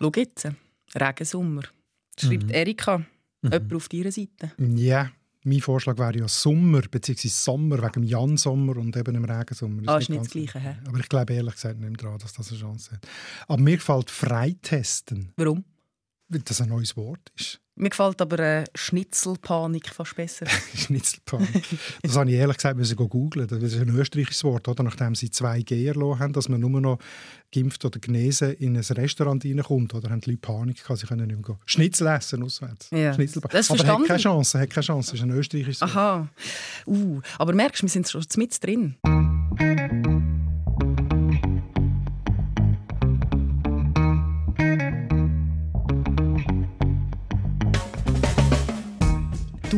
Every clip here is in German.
Schau jetzt. Regensommer. Schreibt mhm. Erika. Mhm. Jemand auf deiner Seite? Ja. Mein Vorschlag wäre ja Sommer, bzw. Sommer wegen dem Jan-Sommer und eben dem Regensommer. Ah, ist nicht das Gleiche, he? Aber ich glaube ehrlich gesagt nicht dran, dass das eine Chance hat. Aber mir gefällt Freitesten. Warum? Weil das ein neues Wort ist. Mir gefällt aber äh, Schnitzelpanik fast besser. Schnitzelpanik. Das habe ich ehrlich gesagt müssen googeln. Das ist ein österreichisches Wort, oder? nachdem sie 2G erlassen haben, dass man nur noch geimpft oder genesen in ein Restaurant reinkommt. Oder haben die Leute Panik gehabt, sie können nicht mehr gehen. Schnitzel essen auswärts. Ja. Das aber hat keine Chance, hat keine Chance. Das ist ein österreichisches Wort. Aha. Uh, aber merkst du, wir sind schon mit drin.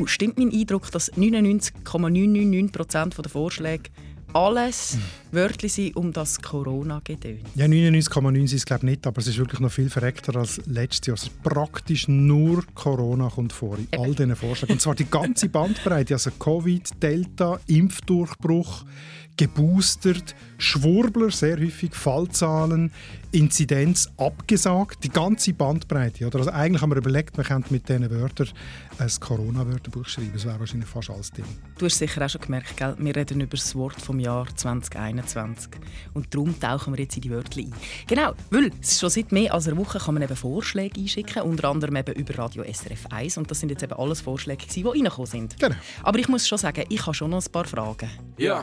Du, stimmt mein Eindruck, dass 99,999% der Vorschläge alles Wörter sind um das Corona-Gedöns. Ja, 99,9 ist es glaube nicht, aber es ist wirklich noch viel verreckter als letztes Jahr. Es ist praktisch nur Corona kommt vor in all diesen Vorschlägen. Und zwar die ganze Bandbreite, also Covid, Delta, Impfdurchbruch, geboostert, Schwurbler, sehr häufig Fallzahlen, Inzidenz abgesagt, die ganze Bandbreite. Oder? Also eigentlich haben wir überlegt, man könnte mit diesen Wörtern ein Corona-Wörterbuch schreiben. Das wäre wahrscheinlich fast alles drin. Du hast sicher auch schon gemerkt, gell? wir reden über das Wort vom Jahr 2021. Und darum tauchen wir jetzt in die Wörter ein. Genau, weil schon seit mehr als einer Woche kann man eben Vorschläge einschicken, unter anderem eben über Radio SRF 1. Und das sind jetzt eben alles Vorschläge, die reingekommen sind. Genau. Aber ich muss schon sagen, ich habe schon noch ein paar Fragen. Ja.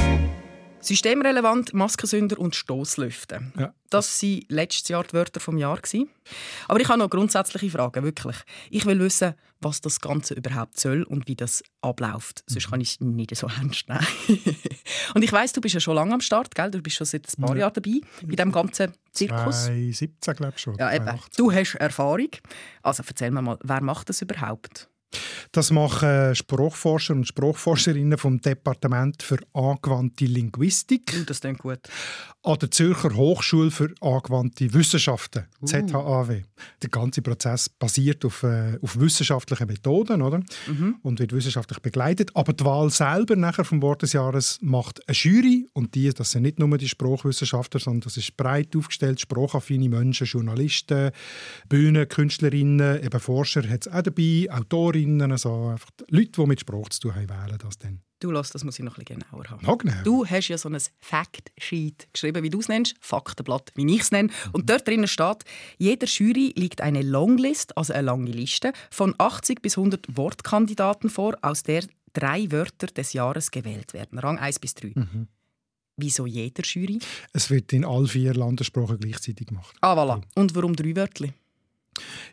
Systemrelevant, Maskensünder und Stoßlüfte. Ja. Das waren letztes Jahr die Wörter vom Jahr. Aber ich habe noch grundsätzliche Fragen, wirklich. Ich will wissen, was das Ganze überhaupt soll und wie das abläuft. Sonst kann ich es nicht so ernst nehmen. und ich weiss, du bist ja schon lange am Start, gell? Du bist schon seit ein paar Jahren dabei bei diesem ganzen Zirkus. 2017, glaube ich schon. Ja, eben. Du hast Erfahrung. Also erzähl mir mal, wer macht das überhaupt? Das machen Sprachforscher und Sprachforscherinnen vom Departement für angewandte Linguistik. Uh, das klingt gut. An der Zürcher Hochschule für angewandte Wissenschaften, uh. ZHAW. Der ganze Prozess basiert auf, äh, auf wissenschaftlichen Methoden oder? Mhm. und wird wissenschaftlich begleitet. Aber die Wahl selber nachher vom Wort des Jahres macht eine Jury. Und die, das sind nicht nur die Sprachwissenschaftler, sondern das ist breit aufgestellt, sprachaffine Menschen, Journalisten, Bühnenkünstlerinnen, eben Forscher hat es auch dabei, Autorinnen, Autorinnen, so einfach Leute, die mit Sprache zu tun haben, wählen das dann. Du lass, das muss ich noch ein bisschen genauer haben. Ja, genau. Du hast ja so ein Fact-Sheet geschrieben, wie du es nennst, Faktenblatt, wie ich es nenne. Und dort drinnen steht, jeder Jury liegt eine Longlist, also eine lange Liste, von 80 bis 100 Wortkandidaten vor, aus der drei Wörter des Jahres gewählt werden. Rang 1 bis 3. Mhm. Wieso jeder Jury? Es wird in all vier Landessprachen gleichzeitig gemacht. Ah, voilà. Und warum drei Wörter?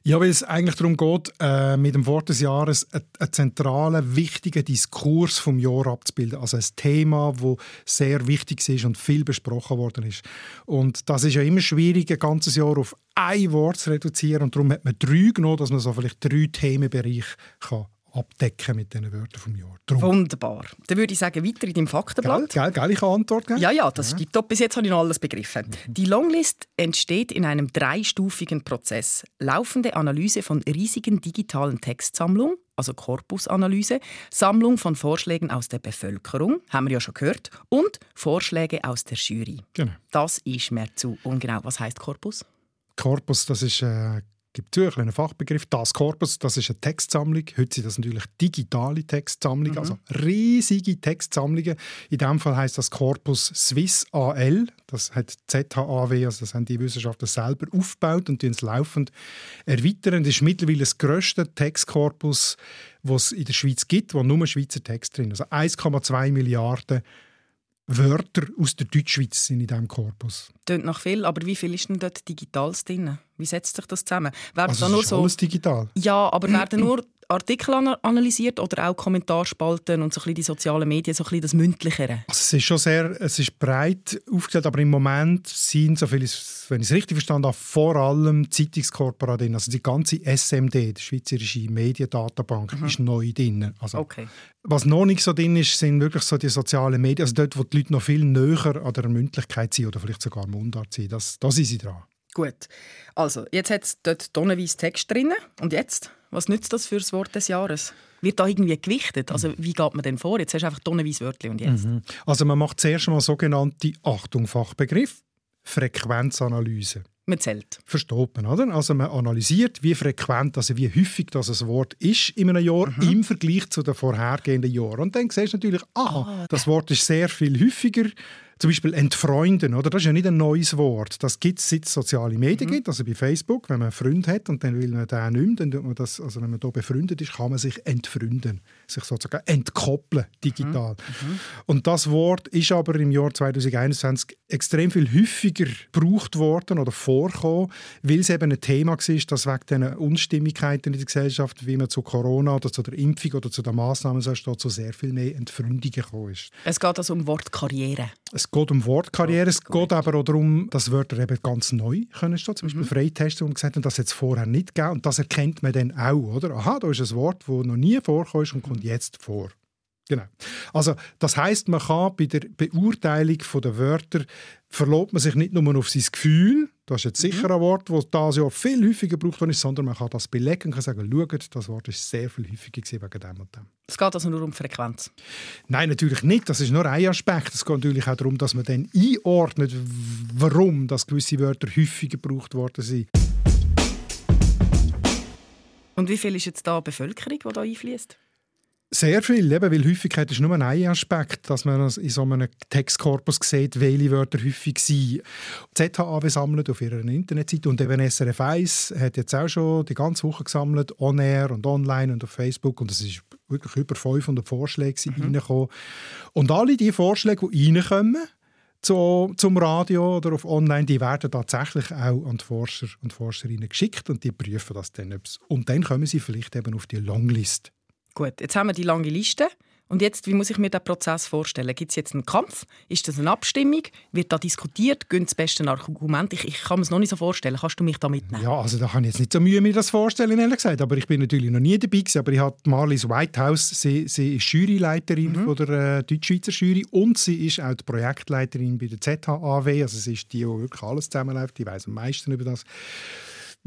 Ja, weil es eigentlich darum geht, äh, mit dem Wort des Jahres einen zentralen, wichtigen Diskurs vom Jahr abzubilden. Also ein Thema, das sehr wichtig ist und viel besprochen worden ist. Und das ist ja immer schwierig, ein ganzes Jahr auf ein Wort zu reduzieren. Und darum hat man drei genommen, dass man so vielleicht drei Themenbereiche kann abdecken mit diesen Wörtern vom Jahr. Drum. Wunderbar. Dann würde ich sagen, weiter in deinem Faktenblatt. Gell, gell, ich kann antworten. Ja, ja, das ja. ist top. Bis jetzt habe ich noch alles begriffen. Mhm. Die Longlist entsteht in einem dreistufigen Prozess. Laufende Analyse von riesigen digitalen Textsammlungen, also Korpusanalyse, Sammlung von Vorschlägen aus der Bevölkerung, haben wir ja schon gehört, und Vorschläge aus der Jury. Genau. Das ist mir zu ungenau. Was heißt Korpus? Korpus, das ist äh, gibt es einen Fachbegriff, das Corpus, das ist eine Textsammlung. Heute sind das natürlich digitale Textsammlungen, mhm. also riesige Textsammlungen. In diesem Fall heißt das Corpus Swiss AL, das hat ZHAW, also das haben die Wissenschaftler selber aufgebaut und es laufend erweitern. Das ist mittlerweile das grösste Textkorpus, was es in der Schweiz gibt, wo nur Schweizer Text drin Also 1,2 Milliarden Wörter aus der Deutschschweiz sind in diesem Korpus. Tönt noch viel, aber wie viel ist denn dort Digitales drin? Wie setzt sich das zusammen? Werden also da nur ist so... alles digital? Ja, aber werden nur Artikel analysiert oder auch Kommentarspalten und so ein bisschen die sozialen Medien, so ein bisschen das Mündlichere? Also es ist schon sehr, es ist breit aufgestellt, aber im Moment sind, so viel wenn ich es richtig verstanden habe, vor allem Zeitungskorporate drin. Also die ganze SMD, die Schweizerische Mediendatenbank, mhm. ist neu drin. Also, okay. Was noch nicht so drin ist, sind wirklich so die sozialen Medien, also dort, wo die Leute noch viel näher an der Mündlichkeit sind oder vielleicht sogar Mundart sind. Das, da sind sie dran. Gut. Also, jetzt hat es dort tonnenweise Text drin. Und jetzt? Was nützt das für das Wort des Jahres? Wird da irgendwie gewichtet? Also, wie geht man denn vor? Jetzt hast du einfach tonnenweise Wörter und jetzt? Mhm. Also, man macht zuerst mal sogenannte Achtung Fachbegriff, Frequenzanalyse. Man zählt. Versteht man, oder? Also man analysiert, wie frequent, also wie häufig das ein Wort ist in einem Jahr mhm. im Vergleich zu den vorhergehenden Jahren. Und dann siehst du natürlich, aha, oh, das Wort ist sehr viel häufiger zum Beispiel entfreunden, oder? Das ist ja nicht ein neues Wort. Das gibt es, seit es soziale Medien mhm. gibt, also bei Facebook, wenn man einen Freund hat und dann will man den nicht mehr, dann man das, also wenn man da befreundet ist, kann man sich entfreunden, sich sozusagen entkoppeln, digital. Mhm. Mhm. Und das Wort ist aber im Jahr 2021 extrem viel häufiger gebraucht worden oder vorgekommen, weil es eben ein Thema war, das wegen den Unstimmigkeiten in der Gesellschaft, wie man zu Corona oder zu der Impfung oder zu den Massnahmen so steht, zu sehr viel mehr Entfreundungen gekommen ist. Es geht also um Wort Karriere. Es geht um Wortkarriere, es geht aber auch darum, dass Wörter eben ganz neu können stehen. Zum Beispiel mhm. Man gesagt hat, das es vorher nicht gegeben. Und das erkennt man dann auch, oder? Aha, da ist ein Wort, das noch nie vorkam und kommt jetzt vor. Genau. Also das heißt, man kann bei der Beurteilung der Wörter verlobt man sich nicht nur auf sein Gefühl, das ist jetzt mhm. sicher ein Wort, das dieses Jahr viel häufiger gebraucht wird, sondern man kann das belegen und kann sagen, schaut, das Wort ist sehr viel häufiger wegen dem und dem. Es geht also nur um Frequenz? Nein, natürlich nicht. Das ist nur ein Aspekt. Es geht natürlich auch darum, dass man dann einordnet, warum das gewisse Wörter häufiger gebraucht worden sind. Und wie viel ist jetzt da Bevölkerung, die da einfließt? Sehr viel, eben, weil Häufigkeit ist nur ein Aspekt, dass man in so einem Textkorpus sieht, welche Wörter häufig sind. ZHAW sammelt auf ihrer Internetseite und eben SRF 1 hat jetzt auch schon die ganze Woche gesammelt, on-air und online und auf Facebook und es ist wirklich über 500 Vorschläge mhm. reingekommen. Und alle diese Vorschläge, die reinkommen, zu, zum Radio oder auf Online, die werden tatsächlich auch an die Forscher und Forscherinnen geschickt und die prüfen das dann. Und dann kommen sie vielleicht eben auf die Longlist. Gut, jetzt haben wir die lange Liste. Und jetzt, wie muss ich mir den Prozess vorstellen? Gibt es jetzt einen Kampf? Ist das eine Abstimmung? Wird da diskutiert? Gehen das beste Argument? Ich, ich kann mir es noch nicht so vorstellen. Kannst du mich da mitnehmen? Ja, also da habe ich jetzt nicht so Mühe, mir das vorstellen, ehrlich gesagt. Aber ich bin natürlich noch nie dabei gewesen. Aber ich habe Marlies Whitehouse, sie, sie ist Juryleiterin mhm. von der äh, Deutschschweizer Jury und sie ist auch die Projektleiterin bei der ZHAW. Also sie ist die, die wirklich alles zusammenläuft. Die weiß am meisten über das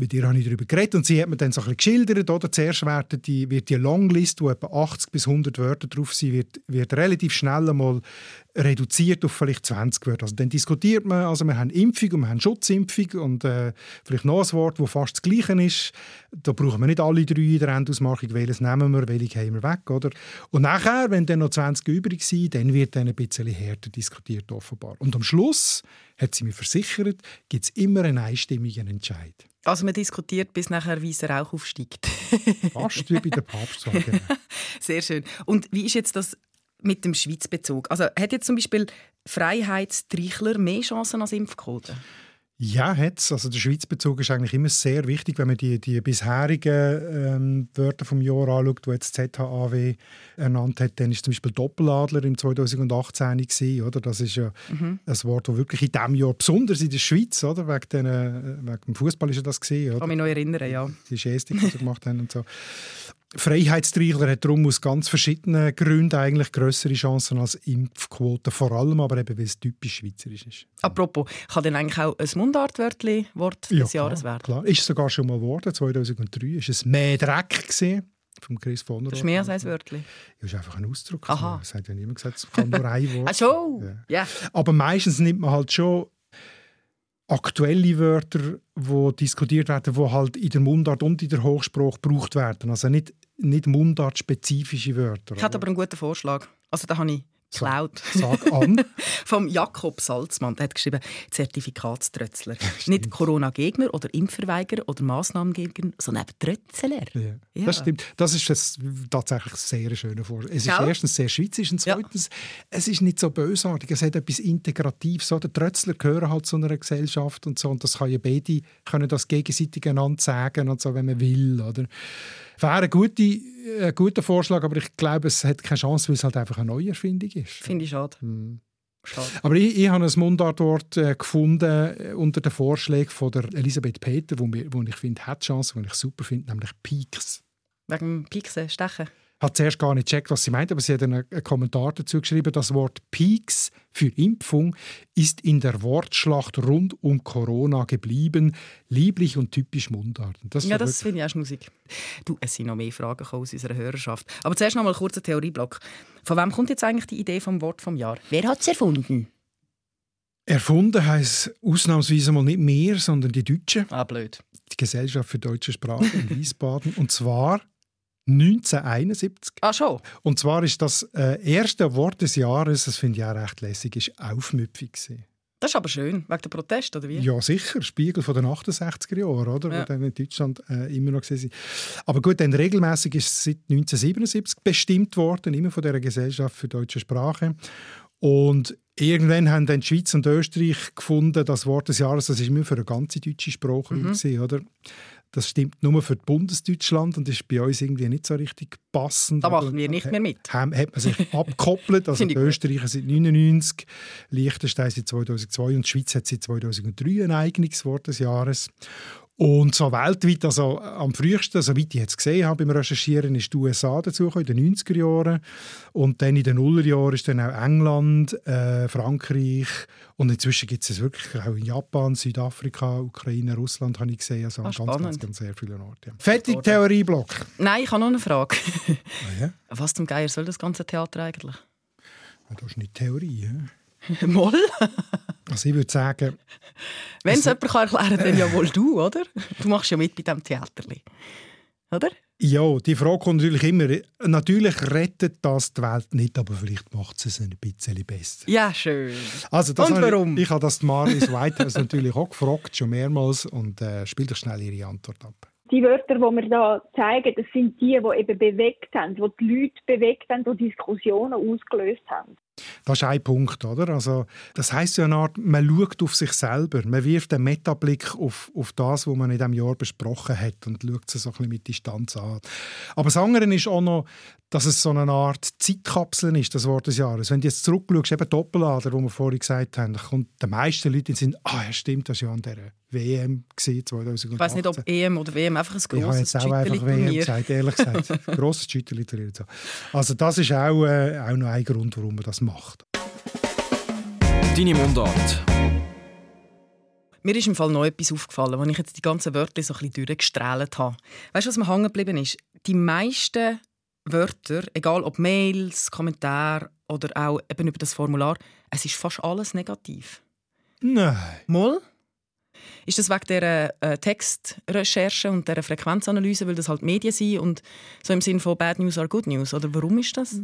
mit ihr habe ich darüber geredet und sie hat mir dann so ein geschildert, oder? Zuerst wird die, wird die Longlist, wo etwa 80 bis 100 Wörter drauf sind, wird, wird relativ schnell einmal reduziert auf vielleicht 20 Wörter. Also dann diskutiert man, also wir haben Impfung und wir haben Schutzimpfung und äh, vielleicht noch ein Wort, das fast das Gleiche ist. Da brauchen wir nicht alle drei in der Endausmachung, welches nehmen wir, welches haben wir weg, oder? Und nachher, wenn dann noch 20 übrig sind, dann wird dann ein bisschen härter diskutiert offenbar. Und am Schluss, hat sie mir versichert, gibt es immer einen einstimmigen Entscheid. Also man diskutiert, bis nachher weißer Rauch aufsteigt. Fast wie bei der Papstwahl. Genau. Sehr schön. Und wie ist jetzt das mit dem Schweizbezug? Also hat jetzt zum Beispiel Freiheitstrichler mehr Chancen als Impfquote? Ja, hat's. Also der Schweizbezug ist eigentlich immer sehr wichtig, wenn man die, die bisherigen ähm, Wörter vom Jahr anschaut, die jetzt ZHAW ernannt hat. Dann ist zum Beispiel Doppeladler im 2018 gewesen, oder? Das ist ja mhm. ein Wort, das wirklich in diesem Jahr, besonders in der Schweiz, oder? Wegen, den, äh, wegen dem Fußball ist ja das gesehen. Ich kann mich noch erinnern, ja. Die Gestik, die sie gemacht haben und so. Freiheitstreichler hat darum aus ganz verschiedenen Gründen eigentlich größere Chancen als Impfquote, vor allem aber eben, weil es typisch schweizerisch ist. Apropos, kann denn eigentlich auch ein Mundartwörtchen Wort ja, des Jahres werden? klar. Ist sogar schon mal geworden. 2003 war es «Mehr Dreck» gewesen, vom Chris von Das ist mehr als ein Wörtchen? Ja, ist einfach ein Ausdruck. Aha. Es hat ja niemand gesagt, es kann nur ein Wort Ach schon? Ja. Yeah. Aber meistens nimmt man halt schon aktuelle Wörter, die diskutiert werden, die halt in der Mundart und in der Hochsprache gebraucht werden. Also nicht, nicht mundartspezifische Wörter. Ich hatte aber einen guten Vorschlag. Also da habe ich geklaut. Sag an. Vom Jakob Salzmann. Der hat geschrieben, Zertifikatströtzler. Nicht Corona-Gegner oder Impfverweigerer oder Massnahmengegner, sondern eben Trötzler. Ja. Ja. Das stimmt. Das ist ein, tatsächlich ein sehr schöner Vorschlag. Es ist ja. erstens sehr schweizerisch und zweitens, es ist nicht so bösartig. Es hat etwas Integratives. So, der Trötzler gehören halt zu einer Gesellschaft und so. Und das kann ja beide können das gegenseitig einander sagen und so, wenn man will. Oder? Wäre eine gute ein guter Vorschlag, aber ich glaube, es hat keine Chance, weil es halt einfach eine Neuerfindung ist. Finde ich schade. Hm. Schade. Aber ich, ich habe ein Mundartwort äh, gefunden äh, unter den Vorschlägen von der Elisabeth Peter, wo, mir, wo ich finde, hat Chance, wo ich super finde, nämlich Peaks. Wegen Pieksen, Stechen? Hat zuerst gar nicht gecheckt, was sie meint, aber sie hat einen, Kommentar dazu geschrieben, das Wort Peaks für Impfung ist in der Wortschlacht rund um Corona geblieben, lieblich und typisch Mundart. Das ja, das finde ich auch schmusig. Du, es sind noch mehr Fragen aus unserer Hörerschaft. Aber zuerst noch mal kurz ein Theorieblock. Von wem kommt jetzt eigentlich die Idee vom Wort vom Jahr? Wer hat es erfunden? Erfunden heisst ausnahmsweise mal nicht mehr, sondern die Deutschen. Ah, blöd. Die Gesellschaft für deutsche Sprache in Wiesbaden. Und zwar 1971. Ah, schon? Und zwar ist das äh, erste Wort des Jahres, das finde ich auch recht lässig, ist aufmüpfig. Das ist aber schön, wegen der Protest, oder wie? Ja, sicher. Spiegel von den 68er Jahren, oder? Ja. Wo dann in Deutschland äh, immer noch sind. Aber gut, dann regelmäßig ist es seit 1977 bestimmt worden, immer von der Gesellschaft für deutsche Sprache. Und irgendwann haben dann die Schweiz und Österreich gefunden, das Wort des Jahres, das ist immer für eine ganze deutsche Sprache, mhm. gewesen, oder? Das stimmt nur für Bundesdeutschland und ist bei uns irgendwie nicht so richtig passend. Da machen wir nicht mehr mit. Hat, hat man sich abgekoppelt. Also Österreich seit 1999, Liechtenstein seit 2002 und die Schweiz hat seit 2003 ein eigenes Wort des Jahres. Und so weltweit, also am frühesten, soweit ich jetzt gesehen habe beim Recherchieren, ist die USA dazu in den 90er Jahren. Und dann in den Nullerjahren ist dann auch England, äh, Frankreich und inzwischen gibt es es wirklich auch in Japan, Südafrika, Ukraine, Russland habe ich gesehen, also an ganz, ganz, ganz sehr vielen Orten. Fertig, Theorieblock. Nein, ich habe noch eine Frage. Oh ja? Was zum Geier soll das ganze Theater eigentlich? Ja, das ist nicht Theorie. Ja? Moll? Also ich würde sagen... Wenn es jemand kann erklären kann, dann ja wohl du, oder? Du machst ja mit bei diesem Theater. Oder? Ja, die Frage kommt natürlich immer. Natürlich rettet das die Welt nicht, aber vielleicht macht es ein bisschen besser. Ja, schön. Also und warum? Ich, ich habe das Maris Whitehouse natürlich auch gefragt, schon mehrmals, und äh, spiel doch schnell Ihre Antwort ab. Die Wörter, die wir da zeigen, das sind die, die eben bewegt haben, die die Leute bewegt haben, die Diskussionen ausgelöst haben. Das ist ein Punkt, oder? Also, das heißt ja eine Art, man schaut auf sich selber, man wirft einen Metablick auf, auf das, was man in diesem Jahr besprochen hat und schaut es so ein bisschen mit Distanz an. Aber das andere ist auch noch, dass es so eine Art Zeitkapsel ist, das Wort des Jahres. Wenn du jetzt zurückschaust, eben Doppelader, wo wir vorhin gesagt haben, kommt den meisten Leuten sind, ah ja stimmt, das war ja an dieser WM 2018. Ich weiß nicht, ob EM oder WM einfach ein grosses Ich habe jetzt auch einfach WM gesagt, ehrlich gesagt. grosses Schütterli Also das ist auch, äh, auch noch ein Grund, warum man das macht. Deine Mundart. Mir ist im Fall noch etwas aufgefallen, als ich jetzt die ganzen Wörter so ein bisschen durchgestrahlt habe. Weißt du, was mir hängen geblieben ist? Die meisten Wörter, egal ob Mails, Kommentare oder auch eben über das Formular, es ist fast alles negativ. Nein. Moll? Ist das wegen der äh, Textrecherche und der Frequenzanalyse, weil das halt Medien sind und so im Sinne von Bad News are Good News? Oder warum ist das?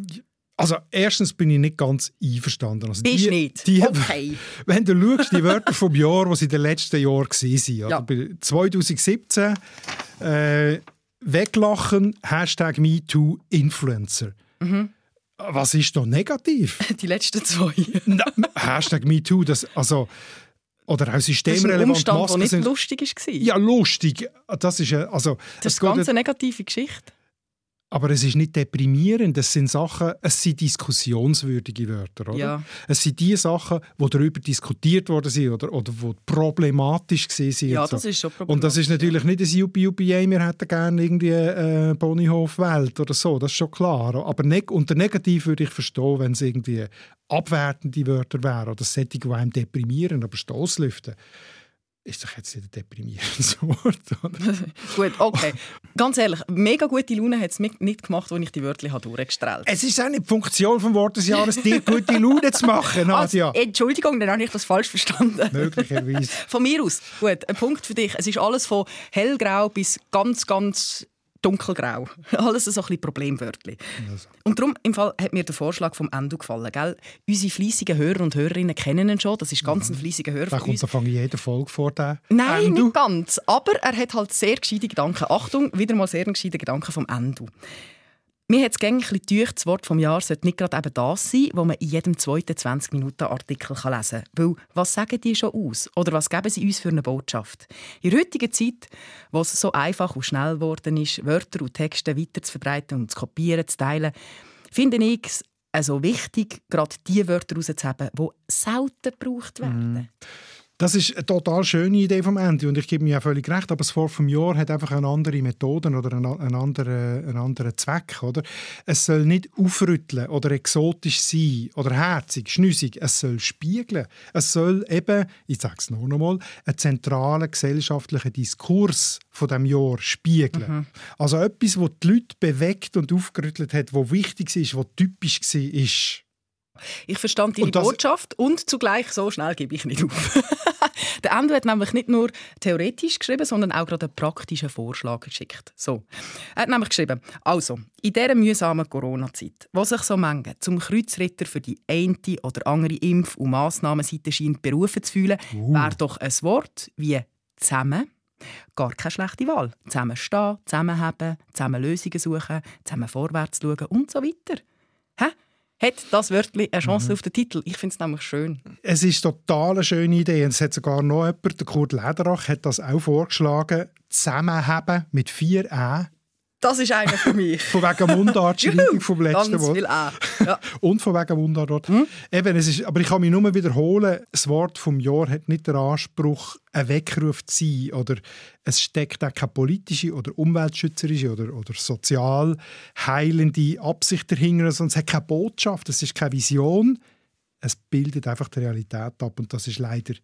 Also erstens bin ich nicht ganz einverstanden. Also die, nicht? Die, okay. Wenn du schaust, die Wörter vom Jahr, die sie in den letzten Jahren waren. Ja. 2017 äh, Weglachen, Hashtag MeToo, Influencer. Mhm. Was ist da negativ? Die letzten zwei. Na, Hashtag MeToo, das, also, oder auch systemrelevant. Das ist ein Umstand, der nicht lustig war. Ja, lustig. Das ist, also, das ist eine ganz negative Geschichte. Aber es ist nicht deprimierend, es sind Sachen, es sind diskussionswürdige Wörter, oder? Ja. Es sind die Sachen, die darüber diskutiert worden sind oder, oder die problematisch waren. Ja, das ist schon problematisch. Und das ist natürlich nicht ein UPUPA, wir hätten gerne irgendwie äh, Ponyhof-Welt oder so, das ist schon klar. Aber ne unter negativ würde ich verstehen, wenn es irgendwie abwertende Wörter wären oder Sättige, die einem deprimieren, aber Stoßlüften ist doch jetzt nicht ein deprimierendes Wort. Gut, okay. Ganz ehrlich, mega gute Laune hat es nicht gemacht, als ich die Wörter durchgestrahlt habe. Es ist auch nicht die Funktion des Wort des Jahres, dir gute Laune zu machen, Nadja. Also, Entschuldigung, dann habe ich das falsch verstanden. Möglicherweise. Von mir aus. Gut, ein Punkt für dich. Es ist alles von hellgrau bis ganz, ganz dunkelgrau. Alles so ein bisschen Problemwörtchen. Also. Und darum im Fall hat mir der Vorschlag vom Endo gefallen. Gell? Unsere fleissigen Hörer und Hörerinnen kennen ihn schon. Das ist ganz ein mhm. fleissiger Hörer Da kommt von jeder Folge vor. Der Nein, Endo. nicht ganz. Aber er hat halt sehr gescheite Gedanken. Achtung, wieder mal sehr gescheite Gedanken vom Endo. Mir hat es gängig das Wort vom Jahr sollte nicht gerade eben das sein, wo man in jedem zweiten 20-Minuten-Artikel lesen kann. Weil, was sagen die schon aus? Oder was geben sie uns für eine Botschaft? In der heutigen Zeit, wo es so einfach und schnell geworden ist, Wörter und Texte weiter zu verbreiten und zu kopieren, zu teilen, finde ich es also wichtig, gerade die Wörter herauszuheben, die selten gebraucht werden. Mm. Das ist eine total schöne Idee vom Ende und ich gebe mir ja völlig recht, aber das Wort vom Jahr hat einfach eine andere Methoden oder einen, einen, anderen, einen anderen Zweck. Oder? Es soll nicht aufrütteln oder exotisch sein oder herzig, schnüssig. Es soll spiegeln. Es soll eben, ich sage es noch einmal, einen zentralen gesellschaftlichen Diskurs von dem Jahr spiegeln. Mhm. Also etwas, was die Leute bewegt und aufgerüttelt hat, was wichtig ist, was typisch war. Ich verstand deine und Botschaft und zugleich so schnell gebe ich nicht auf. der Endo hat nämlich nicht nur theoretisch geschrieben, sondern auch gerade einen praktischen Vorschlag geschickt. So. Er hat nämlich geschrieben, also, in dieser mühsamen Corona-Zeit, wo sich so Menge zum Kreuzritter für die eine oder andere Impf- und Massnahmenseite scheint berufen zu fühlen, uh. wäre doch ein Wort wie «zusammen» Gar keine schlechte Wahl. Zusammen stehen, zusammenhaben, zusammen Lösungen suchen, zusammen vorwärts schauen und so weiter. Hä? Hat das Wörtchen eine Chance mhm. auf den Titel. Ich finde es nämlich schön. Es ist total eine schöne Idee. Und es hat sogar noch jemand, der Kurt Lederach, hat das auch vorgeschlagen. Zusammenhaben mit vier «ä» Das ist einer für mich. von wegen Mundartschreibung vom letzten A. Ja. Und von wegen Mundart. Hm? Eben, es ist, aber ich kann mich nur wiederholen, das Wort vom Jahr hat nicht den Anspruch, ein Weckruf zu sein. Oder es steckt auch keine politische oder umweltschützerische oder, oder sozial heilende Absicht dahinter, sondern es hat keine Botschaft, es ist keine Vision. Es bildet einfach die Realität ab und das ist leider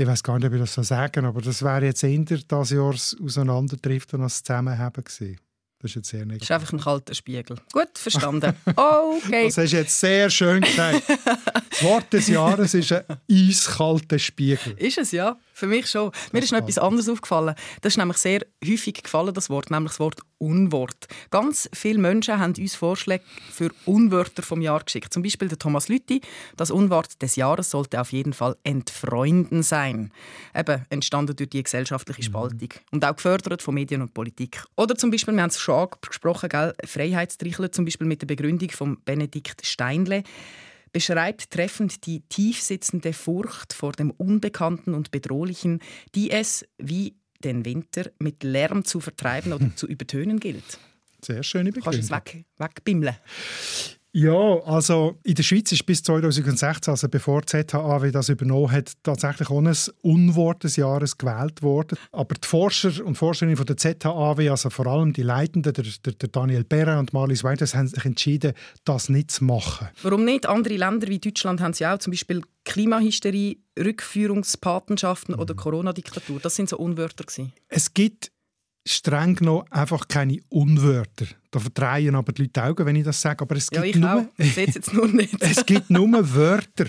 ich weiß gar nicht, ob ich das so sagen aber das wäre jetzt eher das Jahr auseinandertrifft und als Zusammenheben gewesen. Das ist jetzt sehr negativ. Das ist einfach ein kalter Spiegel. Gut, verstanden. Okay. Das hast du jetzt sehr schön gesagt. Das Wort des Jahres ist ein eiskalter Spiegel. Ist es, ja. Für mich schon. Mir ist noch etwas anderes aufgefallen. Das ist nämlich sehr häufig gefallen, das Wort, nämlich das Wort Unwort. Ganz viele Menschen haben uns Vorschläge für Unwörter vom Jahr geschickt. Zum Beispiel der Thomas Lütti. Das Unwort des Jahres sollte auf jeden Fall entfreunden sein. Eben entstanden durch die gesellschaftliche mhm. Spaltung. Mhm. Und auch gefördert von Medien und Politik. Oder zum Beispiel, wir haben es schon angesprochen, gell? Freiheitstrichler, zum Beispiel mit der Begründung von Benedikt Steinle beschreibt treffend die tiefsitzende Furcht vor dem Unbekannten und Bedrohlichen, die es, wie den Winter, mit Lärm zu vertreiben oder zu übertönen gilt. Sehr schöne Begründung. Kannst du es weg, wegbimmeln? Ja, also in der Schweiz ist bis 2016, also bevor die ZHAW das übernommen hat, tatsächlich auch ein Unwort des Jahres gewählt worden. Aber die Forscher und Forscherinnen von der ZHAW, also vor allem die Leitenden, der, der, der Daniel Perrin und Marlies Weiders, haben sich entschieden, das nicht zu machen. Warum nicht? Andere Länder wie Deutschland haben sie auch, zum Beispiel Klimahysterie, Rückführungspatenschaften mhm. oder Corona-Diktatur. Das sind so Unwörter. Gewesen. Es gibt streng genommen einfach keine Unwörter. Da verdrehen aber die Leute die Augen, wenn ich das sage. Aber es gibt ja, ich nur, auch. Ich jetzt nur nicht. es gibt nur Wörter.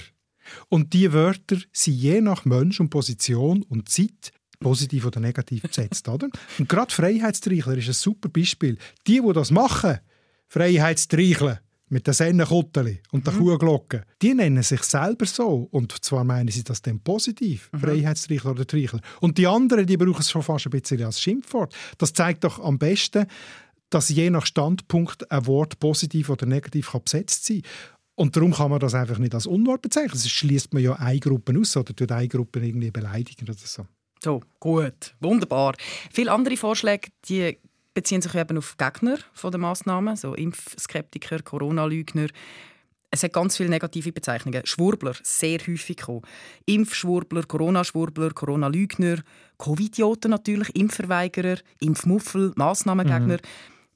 Und diese Wörter sind je nach Mensch und Position und Zeit positiv oder negativ besetzt. Oder? Und gerade Freiheitstreichler ist ein super Beispiel. Die, die das machen, Freiheitstreichler, mit den Sennenkutteli und der mhm. Kuhglocke, die nennen sich selber so. Und zwar meinen sie das dann positiv, mhm. Freiheitstrichler oder Trichler. Und die anderen, die brauchen es schon fast ein bisschen als Schimpfwort. Das zeigt doch am besten, dass je nach Standpunkt ein Wort positiv oder negativ kann besetzt sein kann. Und darum kann man das einfach nicht als Unwort bezeichnen. Sonst schließt man ja eine Gruppe aus oder tut eine Gruppe irgendwie beleidigen oder so. So, gut, wunderbar. Viele andere Vorschläge, die beziehen sich eben auf Gegner von der Massnahmen, so Impfskeptiker, Corona-Lügner. Es hat ganz viele negative Bezeichnungen. Schwurbler, sehr häufig gekommen. Impfschwurbler, Corona-Schwurbler, Corona-Lügner, Covidioten natürlich, Impfverweigerer, Impfmuffel, Massnahmengegner. Mhm.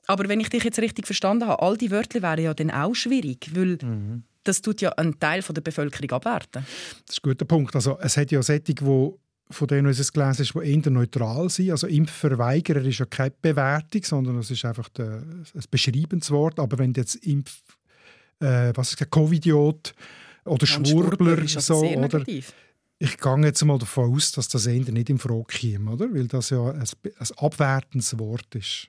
Aber wenn ich dich jetzt richtig verstanden habe, all die Wörter wären ja dann auch schwierig, weil mhm. das tut ja einen Teil der Bevölkerung abwerten. Das ist ein guter Punkt. Also es hat ja Sättig, die von denen uns gelesen ist, die eher neutral sind. Also Impfverweigerer ist ja keine Bewertung, sondern es ist einfach ein beschreibendes Wort. Aber wenn jetzt Impf, äh, was ist Covidiot oder Schwurbler, ist so, oder? Ich gehe jetzt mal davon aus, dass das eher nicht in Frage käme, oder? Weil das ja ein, ein abwertendes Wort ist.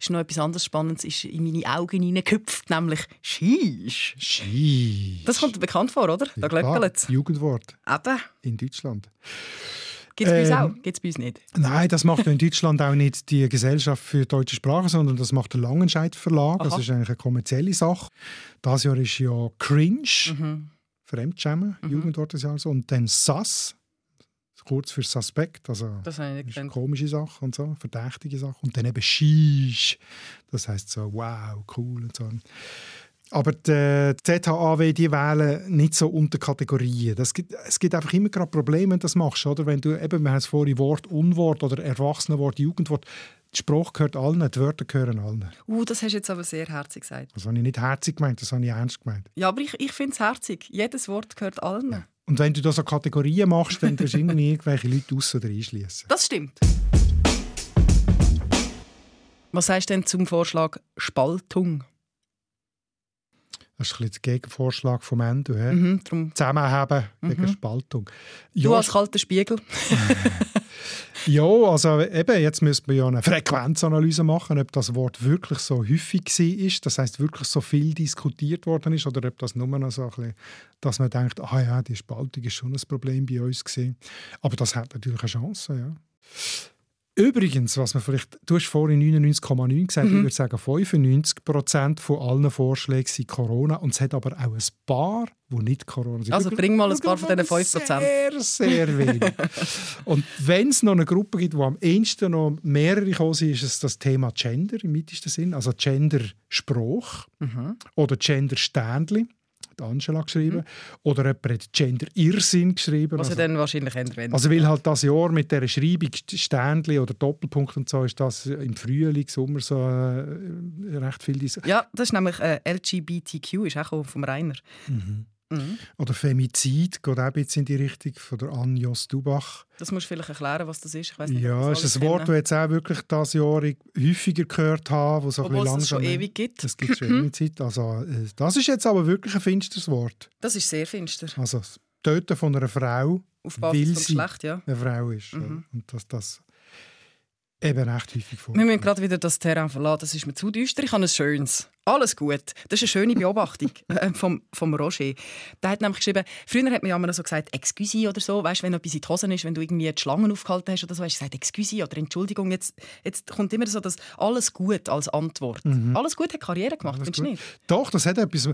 Ist noch etwas anderes Spannendes ist in meine Augen hineingehüpft, nämlich Schisch. Schisch. Das kommt bekannt vor, oder? Da ja, Jugendwort. Eben. In Deutschland. Gibt es bei uns ähm, auch? Gibt es bei uns nicht? Nein, das macht in Deutschland auch nicht die Gesellschaft für deutsche Sprache, sondern das macht der Langenscheidt Verlag. Aha. Das ist eigentlich eine kommerzielle Sache. Das Jahr ist ja Cringe, mhm. Fremdschämen, mhm. Jugendwort des Jahres. Und dann SAS, kurz für Suspekt, also das komische Sache und so, verdächtige Sache. Und dann eben Shish, das heißt so wow, cool und so. Aber die ZHAW, die wählen nicht so unter Kategorien. Das gibt, es gibt einfach immer gerade Probleme, wenn du das machst. Oder? Wenn du, eben, wir haben es vorhin Wort, Unwort oder Erwachsenenwort, Jugendwort. Der Spruch gehört allen, die Wörter gehören allen. Uh, das hast du jetzt aber sehr herzig gesagt. Das habe ich nicht herzig gemeint, das habe ich ernst gemeint. Ja, aber ich, ich finde es herzig. Jedes Wort gehört allen. Ja. Und wenn du da so Kategorien machst, dann tust du irgendwie irgendwelche Leute aus- oder einschließen. Das stimmt. Was sagst du denn zum Vorschlag Spaltung? Das ist ein bisschen der Gegenvorschlag vom Ende. Mhm, Zusammenheben mhm. gegen Spaltung. Ja, du als kalter Spiegel. Ja, also eben, jetzt müsste man ja eine Frequenzanalyse machen, ob das Wort wirklich so häufig war, das heißt wirklich so viel diskutiert worden ist, oder ob das nur noch so ein bisschen, dass man denkt, ah ja, die Spaltung ist schon ein Problem bei uns gewesen. Aber das hat natürlich eine Chance, ja. Übrigens, was man vielleicht, du hast vorhin 99,9 gesagt, mhm. ich würde sagen 95 Prozent von allen Vorschlägen sind Corona und es hat aber auch ein paar, die nicht Corona sind. Also bring mal ein paar von diesen 5 Prozent. Sehr, sehr wenig. und wenn es noch eine Gruppe gibt, wo am ehesten noch mehrere kommen sind, ist es das Thema Gender im weitesten Sinn, also Gender-Spruch mhm. oder Gender-Ständchen hat Angela geschrieben. Mhm. Oder jemand hat Gender-Irrsinn geschrieben. Was also, dann wahrscheinlich ändern. Also weil halt das Jahr mit dieser Schreibung Ständchen oder Doppelpunkt und so ist das im Frühling, Sommer so äh, recht viel... Ja, das ist nämlich äh, LGBTQ, ist auch vom Rainer. Mhm. Mhm. Oder Femizid geht auch ein bisschen in die Richtung von der Anjos Dubach. Das musst du vielleicht erklären, was das ist. Ich nicht, ja, das ist ein Wort, das jetzt auch wirklich das Jahr häufiger gehört habe, wo so Obwohl es schon ewig gibt. Es gibt schon ewig Zeit. Also, äh, das ist jetzt aber wirklich ein finsteres Wort. Das ist sehr finster. Also das Töten von einer Frau, Auf weil sie Geschlecht, ja. eine Frau ist. Mhm. Und dass das eben recht häufig vor. Wir müssen gerade wieder das Terrain verlassen. Das ist mir zu düster. Ich habe ein schönes. Alles gut. Das ist eine schöne Beobachtung äh, vom, vom Roger. Der hat nämlich geschrieben, früher hat man ja immer so gesagt, «Excuse» oder so. Weißt, wenn etwas in die Hosen ist, wenn du irgendwie die Schlangen aufgehalten hast oder so, hast du gesagt «Excuse» oder «Entschuldigung». Jetzt, jetzt kommt immer so das «Alles gut» als Antwort. Mhm. «Alles gut» hat Karriere gemacht, findest du nicht? Doch, das hat etwas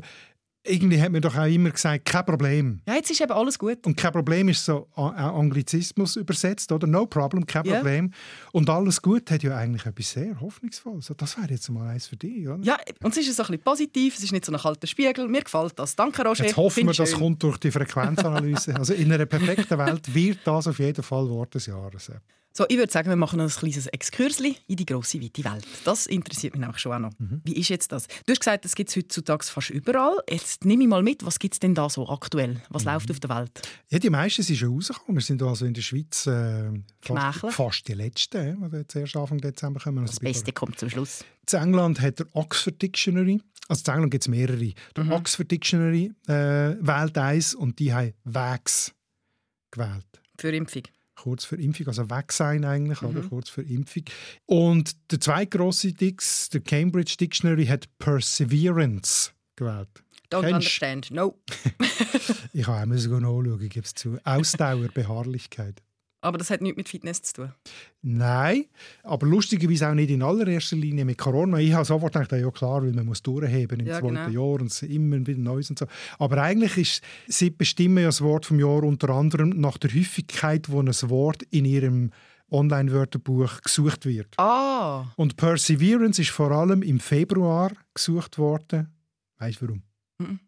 irgendwie hat man doch auch immer gesagt, kein Problem. Ja, jetzt ist eben alles gut. Und kein Problem ist so Anglizismus übersetzt, oder? No problem, kein yeah. Problem. Und alles gut hat ja eigentlich etwas sehr Hoffnungsvolles. Das wäre jetzt mal eins für dich, oder? Ja, und es ist so ein bisschen positiv, es ist nicht so ein kalter Spiegel. Mir gefällt das. Danke, Roger. Jetzt hoffen wir, das kommt durch die Frequenzanalyse. also in einer perfekten Welt wird das auf jeden Fall Wort des Jahres. So, ich würde sagen, wir machen ein kleines Exkursli in die grosse, weite Welt. Das interessiert mich nämlich schon auch noch. Mhm. Wie ist jetzt das? Du hast gesagt, das gibt es heutzutage fast überall. Jetzt nehme ich mal mit, was gibt es denn da so aktuell? Was mhm. läuft auf der Welt? Ja, die meisten sind schon rausgekommen. Wir sind also in der Schweiz äh, fast, fast, die Letzten, die jetzt erst Anfang Dezember kommen. Also das Beste kommt zum Schluss. In England hat der Oxford Dictionary, also in England gibt es mehrere, der mhm. Oxford Dictionary äh, wählt eins und die haben Wags gewählt. Für Impfung? Kurz für Impfung, also weg sein eigentlich, mhm. oder kurz für Impfung. Und der zweite große Dix, der Cambridge Dictionary, hat Perseverance gewählt. Don't Kennst? understand, no. ich habe auch nachschauen, gebe es zu. Ausdauer, Beharrlichkeit. Aber das hat nichts mit Fitness zu tun? Nein, aber lustigerweise auch nicht in allererster Linie mit Corona. Ich habe sofort gedacht, ja klar, weil man muss durchheben im ja, zweiten genau. Jahr und es immer wieder Neues und so. Aber eigentlich ist, sie bestimmen ja das Wort vom Jahr unter anderem nach der Häufigkeit, wo ein Wort in ihrem Online-Wörterbuch gesucht wird. Ah. Und Perseverance ist vor allem im Februar gesucht worden. Weißt du warum? Mhm.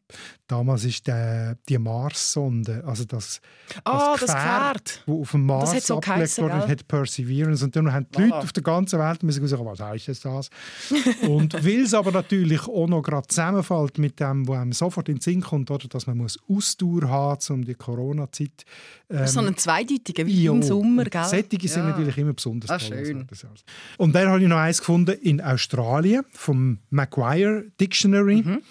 Damals ist der, die Mars-Sonde, also das, oh, das, Gefährt, das auf dem Mars das so abgelegt wurde, hat Perseverance. Und dann haben die. Leute auf der ganzen Welt müssen sagen, was heißt das? und weil es aber natürlich auch noch gerade zusammenfällt mit dem, was einem sofort in den Sinn kommt, oder, dass man muss Ausdauer haben um die Corona-Zeit. Ähm, so ein zweideutiger, wie im Sommer, gell? Sättige ja. sind natürlich immer besonders ah, toll. Schön. Und dann habe ich noch eins gefunden in Australien, vom Macquarie Dictionary. Mhm.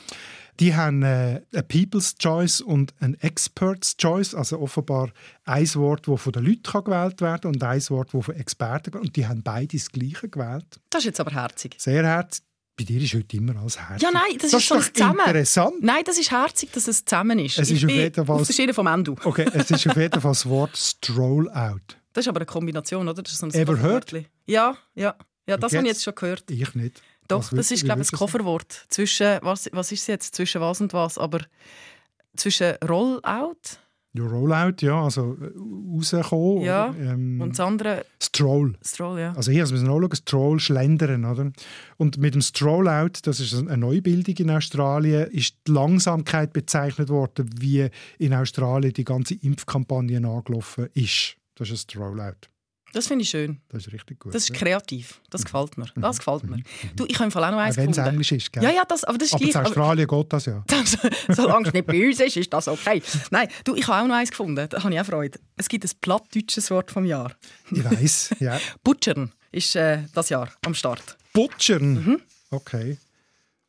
Die haben äh, eine People's Choice und ein Expert's Choice, also offenbar ein Wort, das von den Leuten gewählt werden kann und ein Wort, das von Experten Und die haben beide das Gleiche gewählt. Das ist jetzt aber herzig. Sehr herzig. Bei dir ist heute immer alles herzig. Ja, nein, das, das ist, so zusammen. interessant. Nein, das ist herzig, dass es zusammen ist. Es ist ich auf jeden Fall... Auf vom. Okay, es ist auf jeden Fall das Wort Stroll Out. Das ist aber eine Kombination, oder? Das ist so ein Ever heard? Ja, ja. Ja, das habe ich jetzt schon gehört. Ich nicht. Doch, das ist, glaube ich, das Kofferwort. Zwischen, was, was ist es jetzt? Zwischen was und was? Aber zwischen Rollout ja, Rollout, ja, also äh, rauskommen. Ja, ähm, und das andere? Stroll. Stroll, ja. Also hier müssen wir auch Stroll, Schlendern, oder? Und mit dem Strollout, das ist eine Neubildung in Australien, ist die Langsamkeit bezeichnet worden, wie in Australien die ganze Impfkampagne angelaufen ist. Das ist ein Strollout. Das finde ich schön. Das ist richtig gut. Das ist kreativ. Das gefällt mir. Das gefällt mir. Mhm. Du, ich habe im Fall auch noch eins Wenn es Englisch ist, gell? Ja, ja, das, aber das ist aber gleich. in Australien geht das ja. Solange es nicht bei uns ist, ist das okay. Nein, du, ich habe auch noch eins gefunden. Da habe ich auch Freude. Es gibt ein plattdeutsches Wort vom Jahr. Ich weiß, ja. Butchern ist äh, das Jahr am Start. Butchern? Mhm. Okay.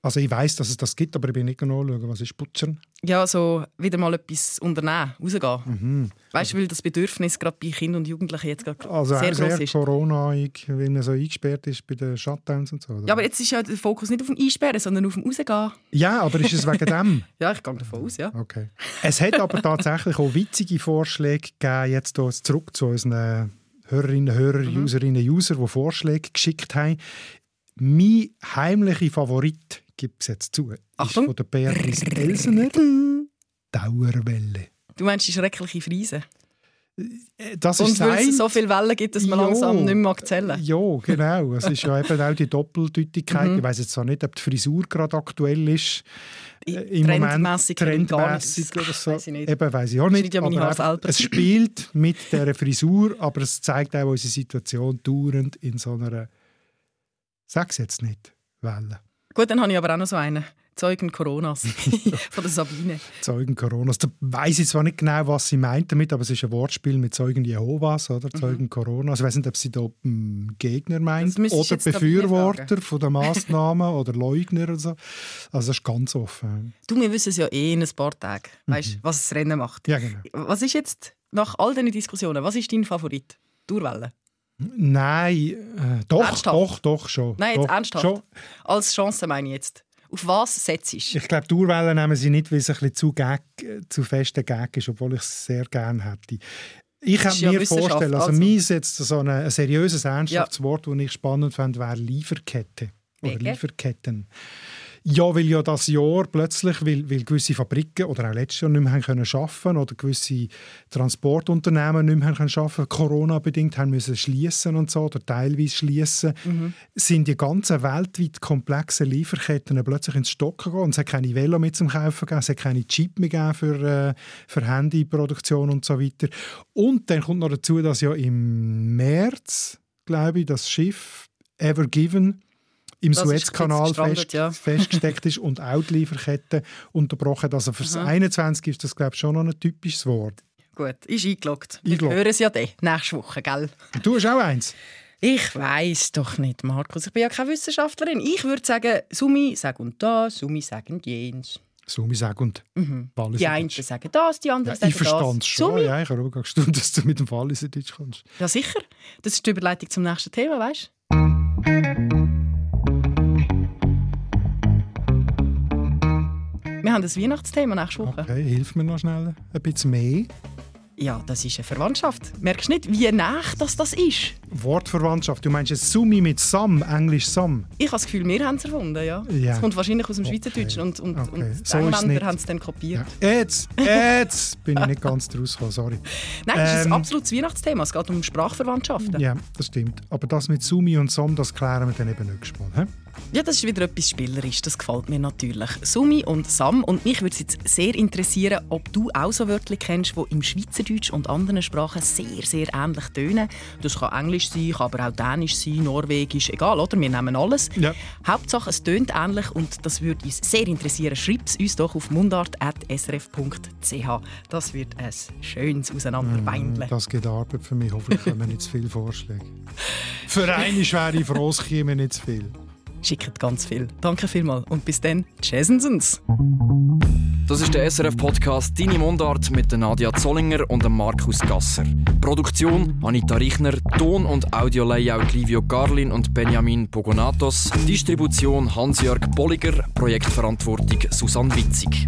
Also ich weiß, dass es das gibt, aber ich bin nicht genau schauen, was ist Putzern? Ja, so wieder mal etwas unternehmen, rausgehen. Mhm. Weißt du, weil das Bedürfnis gerade bei Kindern und Jugendlichen jetzt gerade also sehr, sehr groß ist. Corona, weil man so eingesperrt ist bei den Shutdowns und so. Oder? Ja, aber jetzt ist ja der Fokus nicht auf dem Einsperren, sondern auf dem Rausgehen. Ja, aber ist es wegen dem? ja, ich gehe davon aus, ja. Okay. Es hat aber tatsächlich auch witzige Vorschläge gegeben, jetzt hier zurück zu unseren Hörerinnen, Hörer, mhm. Userinnen, User, die Vorschläge geschickt haben. Mein heimlicher Favorit gibt es jetzt zu. Achtung. Ist von der Beatrice Elsener. Dauerwelle. Du meinst die schreckliche Friese? Äh, das und weil es so viele Wellen gibt, dass man jo, langsam nicht mehr zählen Ja, genau. Es ist ja eben auch die Doppeldeutigkeit. Mhm. Ich weiß jetzt zwar nicht, ob die Frisur gerade aktuell ist. Äh, Im trendmässig Moment trendmäßig oder so. Weiss ich nicht. Eben, weiß ich auch nicht. Ja aber es spielt mit dieser Frisur, aber es zeigt auch unsere Situation dauernd in so einer, sag's jetzt nicht, Welle. Gut, dann habe ich aber auch noch so einen. Zeugen Coronas von der Sabine. Zeugen Coronas. Da weiss ich zwar nicht genau, was sie meint damit, aber es ist ein Wortspiel mit Zeugen Jehovas oder mhm. Zeugen mhm. Coronas. Ich weiß nicht, ob sie da einen Gegner meint oder Befürworter von der Massnahmen oder Leugner oder so. Also das ist ganz offen. Du, wir wissen es ja eh in ein paar Tagen, weißt, mhm. was das Rennen macht. Ja, genau. Was ist jetzt nach all diesen Diskussionen, was ist dein Favorit? Durwelle? Nein, äh, doch, ernsthaft? doch, doch schon. Nein, jetzt doch, ernsthaft. Schon. Als Chance meine ich jetzt. Auf was setzt du? Ich glaube, die Urwellen nehmen sie nicht, weil es ein bisschen zu, gag, zu fest Gag ist, obwohl ich es sehr gerne hätte. Ich kann mir vorstellen, also, also. mir ist jetzt so ein, ein seriöses, ernsthaftes ja. Wort, das ich spannend fände, wäre Lieferkette. Oder Lieferketten. Ja, weil ja das Jahr plötzlich, weil, weil gewisse Fabriken oder auch letztes Jahr nicht mehr haben können arbeiten oder gewisse Transportunternehmen nicht mehr haben können arbeiten, Corona-bedingt haben müssen schließen und so oder teilweise schließen, mhm. sind die ganzen weltweit komplexen Lieferketten plötzlich ins Stocken gegangen. Es hat keine Velo mit zum Kaufen gegeben, es hat keine Chip mehr für, äh, für Handyproduktion und so weiter. Und dann kommt noch dazu, dass ja im März, glaube ich, das Schiff Ever Given im Suezkanal fest, ja. festgesteckt ist und auch die Lieferkette unterbrochen. Also für das 21 ist das, glaube ich, schon noch ein typisches Wort. Gut, ist eingeloggt. Wir hören es ja dann, nächste Woche, gell? Du hast auch eins? Ich weiß doch nicht, Markus. Ich bin ja keine Wissenschaftlerin. Ich würde sagen, Sumi sagen das, Sumi sagen jenes. Sumi sagen und mhm. Die einen sagen das, die anderen ja, sagen ich das. Ich verstand es schon. Ja, ich habe auch gestaunt, dass du mit dem Walliserdeutsch kommst. Ja, sicher. Das ist die Überleitung zum nächsten Thema, weißt du? Wir haben das Weihnachtsthema nächste Woche. Okay, hilf mir noch schnell ein bisschen mehr. Ja, das ist eine Verwandtschaft. Merkst du nicht, wie nah das, das ist? Wortverwandtschaft. Du meinst Sumi mit Sam, Englisch Sam? Ich habe das Gefühl, wir haben es erfunden, ja. ja. Es kommt wahrscheinlich aus dem okay. Schweizerdeutschen und, und, okay. und die so Engländer haben es dann kopiert. Ja. Jetzt, jetzt bin ich nicht ganz draus gekommen, sorry. Nein, das ähm, ist ein ähm, absolutes Weihnachtsthema. Es geht um Sprachverwandtschaften. Ja, das stimmt. Aber das mit Sumi und Sam, das klären wir dann eben nächstes Mal. He? Ja, das ist wieder etwas Spielerisches, das gefällt mir natürlich. Sumi und Sam, und mich würde es jetzt sehr interessieren, ob du auch so Wörter kennst, die im Schweizerdeutsch und anderen Sprachen sehr, sehr ähnlich tönen. Das kann Englisch sein, kann aber auch Dänisch sein, Norwegisch, egal, oder? Wir nehmen alles. Ja. Hauptsache, es tönt ähnlich und das würde uns sehr interessieren. Schreib es uns doch auf mundart.srf.ch. Das wird ein schönes Auseinanderbeindeln. Mm, das geht Arbeit für mich. Hoffentlich kommen nicht zu viele Vorschläge. für eine schwere Frost kämen nicht zu viel. Schickt ganz viel. Danke vielmals und bis dann, tschüssensens. Das ist der SRF-Podcast «Deine Mundart» mit Nadia Zollinger und Markus Gasser. Produktion Anita Richner, Ton- und Audio-Layout Livio Garlin und Benjamin Pogonatos, Distribution Hans-Jörg Bolliger, Projektverantwortung Susanne Witzig.